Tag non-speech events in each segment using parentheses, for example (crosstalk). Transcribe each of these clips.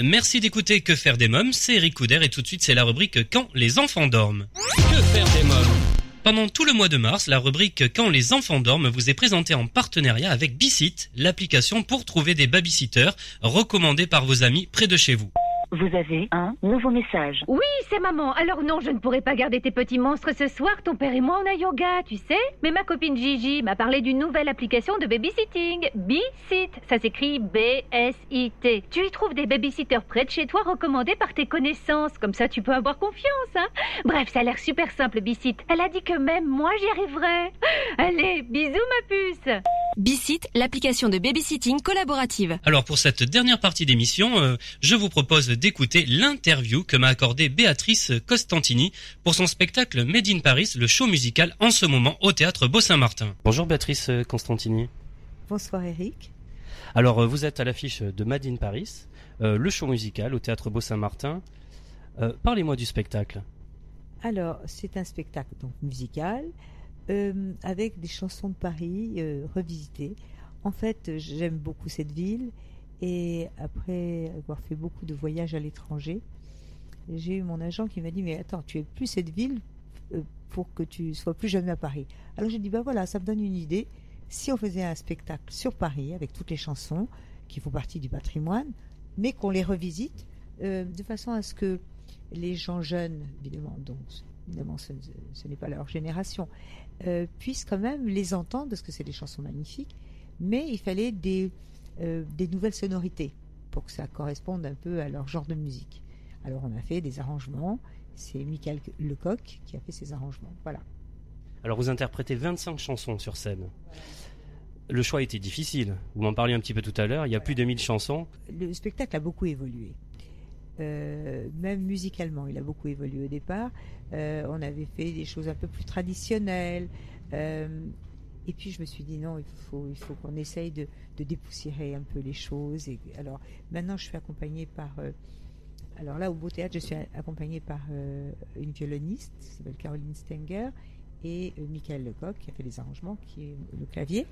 Merci d'écouter Que faire des mômes, c'est Eric Couder et tout de suite c'est la rubrique Quand les enfants dorment. Que faire des mômes? Pendant tout le mois de mars, la rubrique Quand les enfants dorment vous est présentée en partenariat avec Bicit, l'application pour trouver des babysitters recommandée par vos amis près de chez vous. Vous avez un nouveau message. Oui, c'est maman. Alors non, je ne pourrai pas garder tes petits monstres ce soir. Ton père et moi, on a yoga, tu sais. Mais ma copine Gigi m'a parlé d'une nouvelle application de babysitting. B-Sit. Ça s'écrit B-S-I-T. Tu y trouves des babysitters près de chez toi recommandés par tes connaissances. Comme ça, tu peux avoir confiance, hein. Bref, ça a l'air super simple, B-Sit. Elle a dit que même moi, j'y arriverai. Allez, bisous, ma puce. Bicit, l'application de babysitting collaborative. Alors pour cette dernière partie d'émission, euh, je vous propose d'écouter l'interview que m'a accordée Béatrice Costantini pour son spectacle Made in Paris, le show musical en ce moment au théâtre Beau-Saint-Martin. Bonjour Béatrice Constantini. Bonsoir Eric. Alors euh, vous êtes à l'affiche de Made in Paris, euh, le show musical au théâtre Beau-Saint-Martin. Euh, Parlez-moi du spectacle. Alors, c'est un spectacle donc musical euh, avec des chansons de Paris euh, revisitées. En fait, j'aime beaucoup cette ville et après avoir fait beaucoup de voyages à l'étranger, j'ai eu mon agent qui m'a dit mais attends, tu es plus cette ville euh, pour que tu sois plus jamais à Paris. Alors j'ai dit bah voilà, ça me donne une idée. Si on faisait un spectacle sur Paris avec toutes les chansons qui font partie du patrimoine, mais qu'on les revisite euh, de façon à ce que les gens jeunes, évidemment, donc ce n'est pas leur génération, euh, puissent quand même les entendre parce que c'est des chansons magnifiques, mais il fallait des, euh, des nouvelles sonorités pour que ça corresponde un peu à leur genre de musique. Alors on a fait des arrangements, c'est Michael Lecoq qui a fait ces arrangements. Voilà. Alors vous interprétez 25 chansons sur scène. Le choix était difficile. Vous m'en parliez un petit peu tout à l'heure. Il y a plus de 1000 chansons. Le spectacle a beaucoup évolué. Euh, même musicalement, il a beaucoup évolué au départ. Euh, on avait fait des choses un peu plus traditionnelles. Euh, et puis je me suis dit non, il faut, qu'on essaye de, dépoussiérer un peu les choses. Alors maintenant, je suis accompagnée par. euh, alors là, au Beau Théâtre, je suis accompagnée par euh, une violoniste qui s'appelle Caroline Stenger et euh, Michael Lecoq qui a fait les arrangements, qui est le clavier.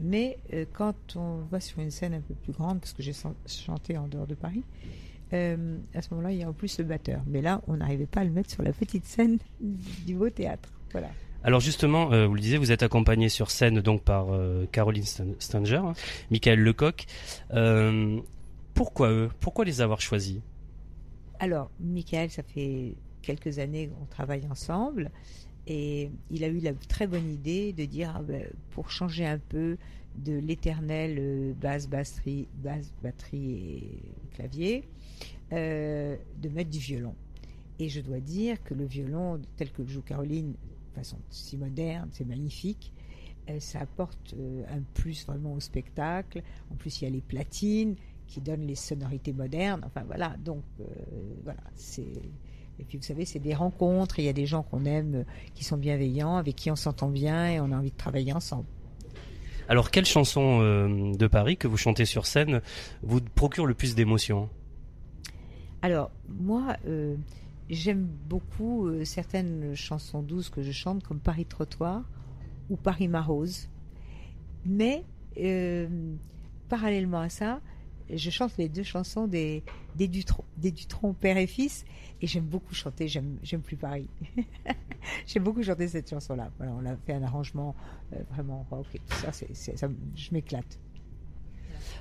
Mais euh, quand on va sur une scène un peu plus grande, parce que j'ai chan- chanté en dehors de Paris, à ce moment-là, il y a en plus le batteur. Mais là, on n'arrivait pas à le mettre sur la petite scène (laughs) du beau théâtre. Voilà. Alors justement, euh, vous le disiez, vous êtes accompagné sur scène donc par euh, Caroline Stan- Stanger, hein, Michael Lecoq. Euh, pourquoi eux? Pourquoi les avoir choisis? Alors, Michael, ça fait quelques années qu'on travaille ensemble. Et il a eu la très bonne idée de dire, ah ben, pour changer un peu de l'éternel basse, batterie, basse, batterie et clavier, de mettre du violon. Et je dois dire que le violon, tel que le joue Caroline, façon si moderne, c'est magnifique. Euh, ça apporte euh, un plus vraiment au spectacle. En plus, il y a les platines qui donnent les sonorités modernes. Enfin voilà, donc euh, voilà, c'est. Et puis vous savez, c'est des rencontres. Il y a des gens qu'on aime, qui sont bienveillants, avec qui on s'entend bien et on a envie de travailler ensemble. Alors quelle chanson euh, de Paris que vous chantez sur scène vous procure le plus d'émotions? Alors, moi, euh, j'aime beaucoup euh, certaines chansons douces que je chante, comme Paris Trottoir ou Paris Marose. Mais, euh, parallèlement à ça, je chante les deux chansons des, des, Dutron, père et fils, et j'aime beaucoup chanter, j'aime, plus Paris. (laughs) j'aime beaucoup chanter cette chanson-là. On a fait un arrangement euh, vraiment rock et tout ça, ça je m'éclate.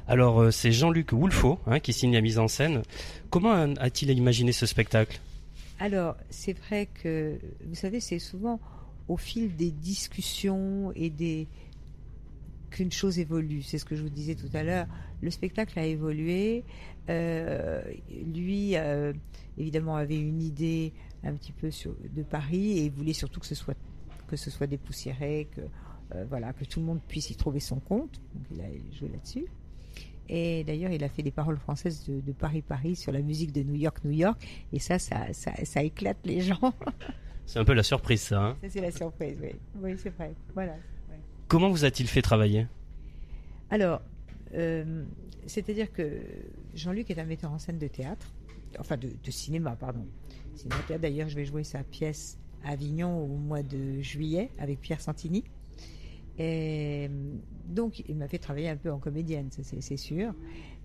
Alors c'est Jean-Luc Woulfo hein, qui signe la mise en scène. Comment a-t-il imaginé ce spectacle? Alors, c'est vrai que, vous savez, c'est souvent au fil des discussions et des qu'une chose évolue. C'est ce que je vous disais tout à l'heure. Le spectacle a évolué. Euh, lui, euh, évidemment, avait une idée un petit peu sur, de Paris et voulait surtout que ce soit que ce soit dépoussiéré, que euh, voilà, que tout le monde puisse y trouver son compte. Donc, il a joué là-dessus. Et d'ailleurs, il a fait des paroles françaises de, de Paris Paris sur la musique de New York New York. Et ça, ça, ça, ça éclate les gens. (laughs) C'est un peu la surprise ça. hein. ça, c'est la surprise, oui. Oui, c'est vrai. Voilà. Comment vous a-t-il fait travailler? Alors, euh, c'est-à-dire que Jean-Luc est un metteur en scène de théâtre, enfin de, de cinéma, pardon. Cinéma d'ailleurs, je vais jouer sa pièce à Avignon au mois de juillet avec Pierre Santini. Et euh, donc, il m'a fait travailler un peu en comédienne, c'est sûr.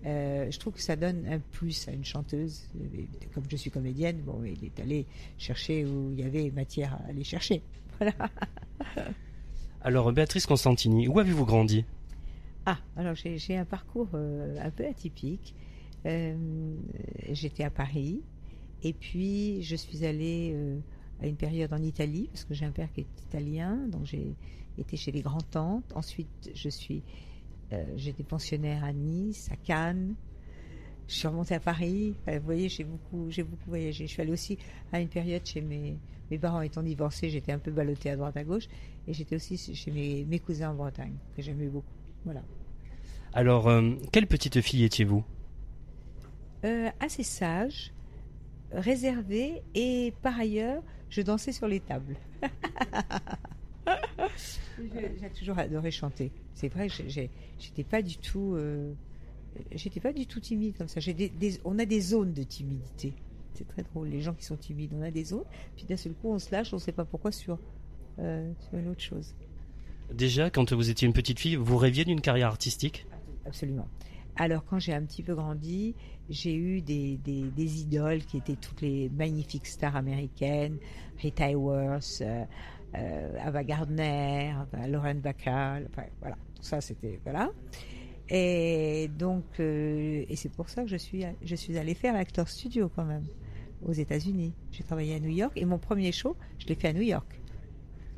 Euh, je trouve que ça donne un plus à une chanteuse. Et Comme je suis comédienne, bon, il est allé chercher où il y avait matière à aller chercher. (laughs) Voilà. Alors Béatrice Constantini, où avez-vous grandi? Ah, alors j'ai un parcours euh, un peu atypique. Euh, J'étais à Paris et puis je suis allée euh, à une période en Italie parce que j'ai un père qui est italien, donc j'ai été chez les grands-tantes. Ensuite, je suis euh, j'étais pensionnaire à Nice, à Cannes. Je suis remontée à Paris. Enfin, vous voyez, j'ai beaucoup, j'ai beaucoup voyagé. Je suis allée aussi à une période chez mes, mes parents étant divorcés, j'étais un peu ballottée à droite à gauche, et j'étais aussi chez mes, mes cousins en Bretagne que j'aimais beaucoup. Voilà. Alors, euh, quelle petite fille étiez-vous? Euh, assez sage, réservé et par ailleurs, je dansais sur les tables. (laughs) J'ai toujours adoré chanter. C'est vrai j'étais pas du tout, euh, j'étais pas du tout timide comme ça. J'ai des- des- on a des zones de timidité. C'est très drôle. Les gens qui sont timides, on a des zones. Puis d'un seul coup, on se lâche, on sait pas pourquoi sur, euh, sur une autre chose. Déjà, quand vous étiez une petite fille, vous rêviez d'une carrière artistique? Absolument. Alors, quand j'ai un petit peu grandi, j'ai eu des, idoles qui étaient toutes les magnifiques stars américaines, Rita Hayworth, euh, euh, Ava Gardner, Lauren Bacall, voilà, tout ça c'était voilà. Et donc, euh, et c'est pour ça que je suis, je suis allée faire l'acteur studio quand même aux États-Unis. J'ai travaillé à New York et mon premier show, je l'ai fait à New York.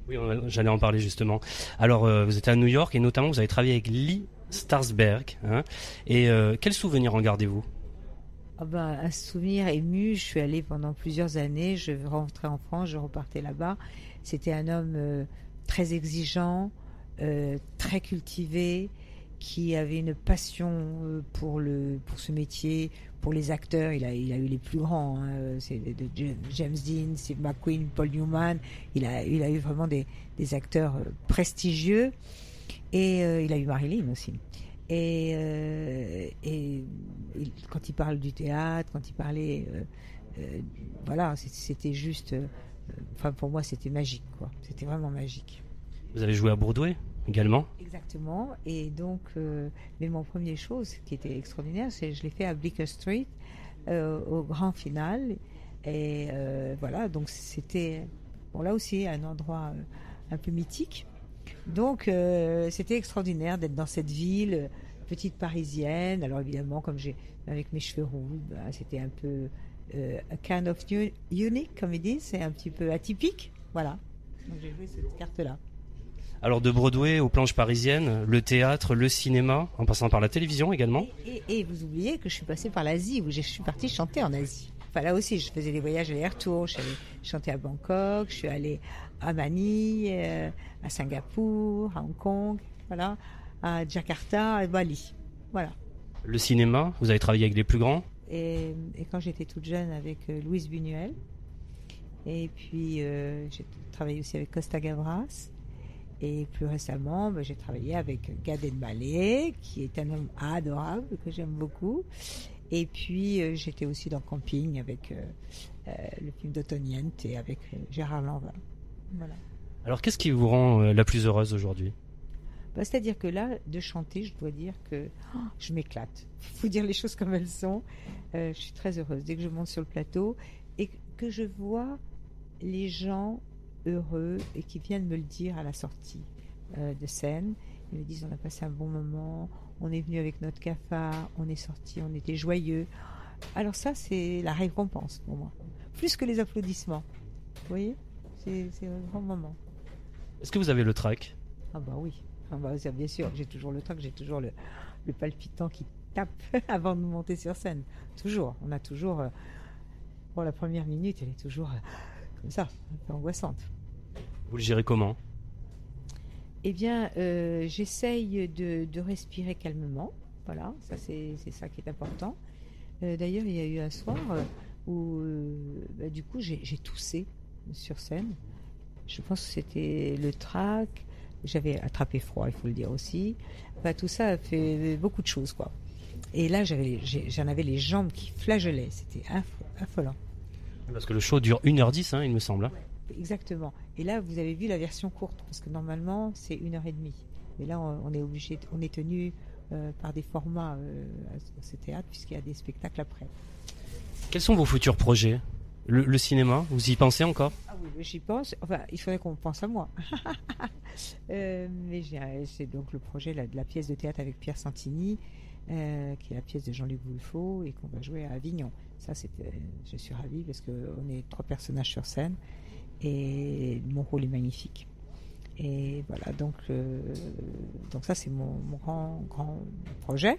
Oui, j'allais en parler justement. Alors, vous êtes à New York et notamment vous avez travaillé avec Lee Starsberg. Hein, et euh, quel souvenir en gardez-vous? Ah ben, un souvenir ému. Je suis allée pendant plusieurs années. Je rentrais en France, je repartais là-bas. C'était un homme euh, très exigeant, euh, très cultivé, qui avait une passion pour le pour ce métier, pour les acteurs. Il a eu les plus grands. hein. C'est James Dean, Steve McQueen, Paul Newman. Il a eu vraiment des acteurs prestigieux. Et euh, il a eu Marilyn aussi. Et, euh, et il- quand il parle du théâtre, quand il parlait, euh, voilà, c'était juste, enfin pour moi c'était magique, quoi. C'était vraiment magique. Vous avez joué à Broadway également? Exactement. Et donc, mais mon premier show, ce qui était extraordinaire, c'est je l'ai fait à Bleecker Street au grand final. Et euh, voilà, donc c'était bon là aussi un endroit euh, un peu mythique. Donc euh, c'était extraordinaire d'être dans cette ville euh, petite parisienne. Alors évidemment, comme j'ai avec mes cheveux roux, ben, c'était un peu euh, a kind of unique, comme ils disent, c'est un petit peu atypique. Voilà. Donc j'ai joué cette carte-là. Alors, de Broadway aux planches parisiennes, le théâtre, le cinéma, en passant par la télévision également Et, et vous oubliez que je suis passée par l'Asie, où je suis partie chanter en Asie. Enfin, là aussi, je faisais des voyages aller-retour. Je suis allée chanter à Bangkok, je suis allée à Manille, euh, à Singapour, à Hong Kong, voilà, à Jakarta, à Bali. Voilà. Le cinéma, vous avez travaillé avec les plus grands Et, et quand j'étais toute jeune avec euh, Louise Buñuel, et puis euh, j'ai travaillé aussi avec Costa Gavras, et plus récemment, ben, j'ai travaillé avec Gad Elmaleh, qui est un homme adorable que j'aime beaucoup. Et puis euh, j'étais aussi dans Camping avec euh, euh, le film d'Otoniente et avec Gérard Lanvin. Voilà. Alors, qu'est-ce qui vous rend la plus heureuse aujourd'hui? Bah, C'est-à-dire que là, de chanter, je dois dire que oh, je m'éclate. Il faut dire les choses comme elles sont. Je suis très heureuse dès que je monte sur le plateau et que je vois les gens heureux et qui viennent me le dire à la sortie euh, de scène. Ils me disent on a passé un bon moment, on est venu avec notre cafard, on est sorti, on était joyeux. Alors ça, c'est la récompense pour moi. Plus que les applaudissements. Vous voyez? C'est un grand moment. Est-ce que vous avez le trac? Ah bah oui, ah bah, ça, bien sûr, j'ai toujours le trac, j'ai toujours le, le palpitant qui tape (laughs) avant de monter sur scène. Toujours, on a toujours... euh, bon, la première minute, elle est toujours euh, comme ça, un peu angoissante. Vous le gérez comment? Eh bien, euh, j'essaye de, de respirer calmement. Voilà, ça c'est ça qui est important. Euh, D'ailleurs, il y a eu un soir euh, où, bah, du coup, j'ai toussé sur scène. Je pense que c'était le trac. J'avais attrapé froid, il faut le dire aussi. Enfin, tout ça a fait beaucoup de choses, quoi. Et là, j'en avais les jambes qui flageolaient. C'était affolant. Parce que le show dure 1h10, hein, il me semble. hein. Exactement. Et là, vous avez vu la version courte, parce que normalement, c'est une heure et demie. Mais là, on, est obligé, on est tenu euh, par des formats euh, à ce théâtre, puisqu'il y a des spectacles après. Quels sont vos futurs projets? Le, le cinéma, vous y pensez encore? Ah oui, j'y pense. Enfin, il faudrait qu'on pense à moi. (laughs) Euh, mais c'est donc le projet là, de la pièce de théâtre avec Pierre Santini, euh, qui est la pièce de Jean-Luc Boulefaux et qu'on va jouer à Avignon. Ça, je suis ravie parce qu'on est trois personnages sur scène et mon rôle est magnifique. Et voilà, donc, euh, donc ça, c'est mon, mon grand, grand projet.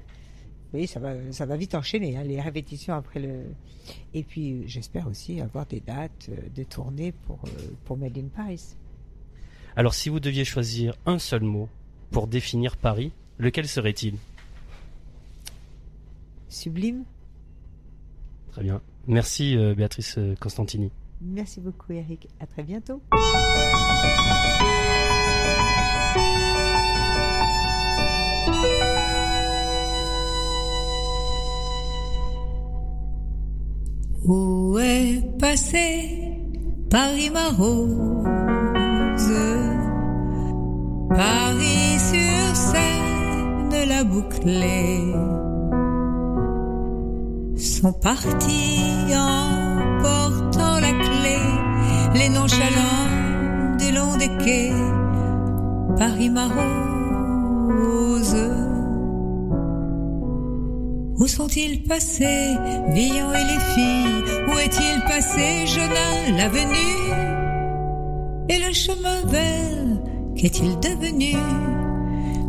Oui, ça va, ça va vite enchaîner, hein, les répétitions après le. Et puis, j'espère aussi avoir des dates euh, de tournée pour, euh, pour Made in Paris. Alors si vous deviez choisir un seul mot pour définir Paris, lequel serait-il? Sublime. Très bien. Merci euh, Béatrice euh, Constantini. Merci beaucoup, Eric. À très bientôt. Où est passé Paris ma rose Paris sur scène la bouclée Sont partis en portant la clé Les nonchalants des longs des quais Paris ma rose où sont-ils passés, Villon et les filles? Où est-il passé, Jonas, l'avenue? Et le chemin vert, qu'est-il devenu?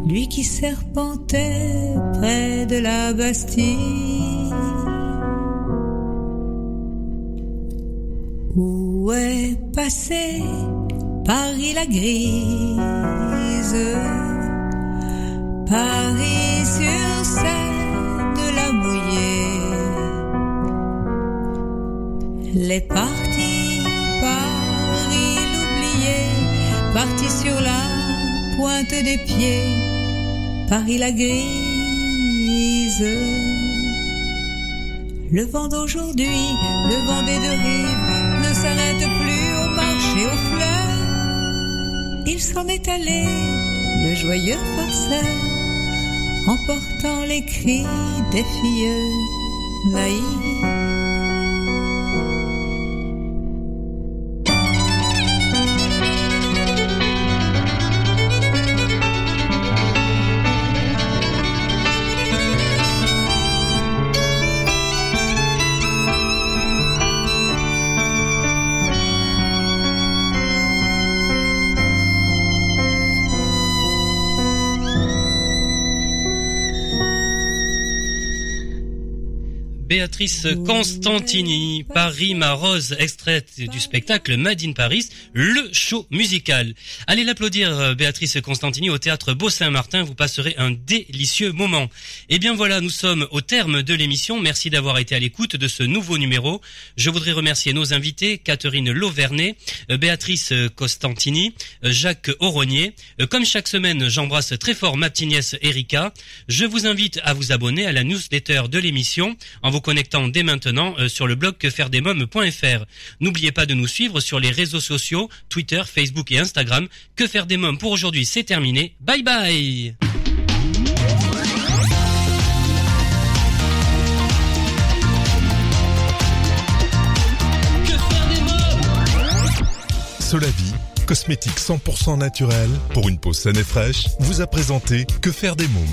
Lui qui serpentait près de la Bastille Où est passé Paris la grise Paris sur scène la mouillée. Les partis, Paris l'oublié, parti sur la pointe des pieds, Paris la grise. Le vent d'aujourd'hui, le vent des deux rives, s'arrête plus au marché aux fleurs. Il s'en est allé, le joyeux farceur emportant les cris des filles naïves. Béatrice Constantini, Paris ma rose, extraite du spectacle Made in Paris, le show musical. Allez l'applaudir Béatrice Constantini au théâtre Beau-Saint-Martin, vous passerez un délicieux moment. Et bien voilà, nous sommes au terme de l'émission. Merci d'avoir été à l'écoute de ce nouveau numéro. Je voudrais remercier nos invités, Catherine Lauvernet, euh, Béatrice Constantini, euh, Jacques Auronier. Euh, Comme chaque semaine, j'embrasse très fort ma petite nièce Erika. Je vous invite à vous abonner à la newsletter de l'émission connectant dès maintenant euh, sur le blog quefairedesmoms.fr. N'oubliez pas de nous suivre sur les réseaux sociaux, Twitter, Facebook et Instagram. Que faire des mômes pour aujourd'hui, c'est terminé. Bye bye Solavi, cosmétique 100% naturel pour une peau saine et fraîche, vous a présenté Que faire des mômes.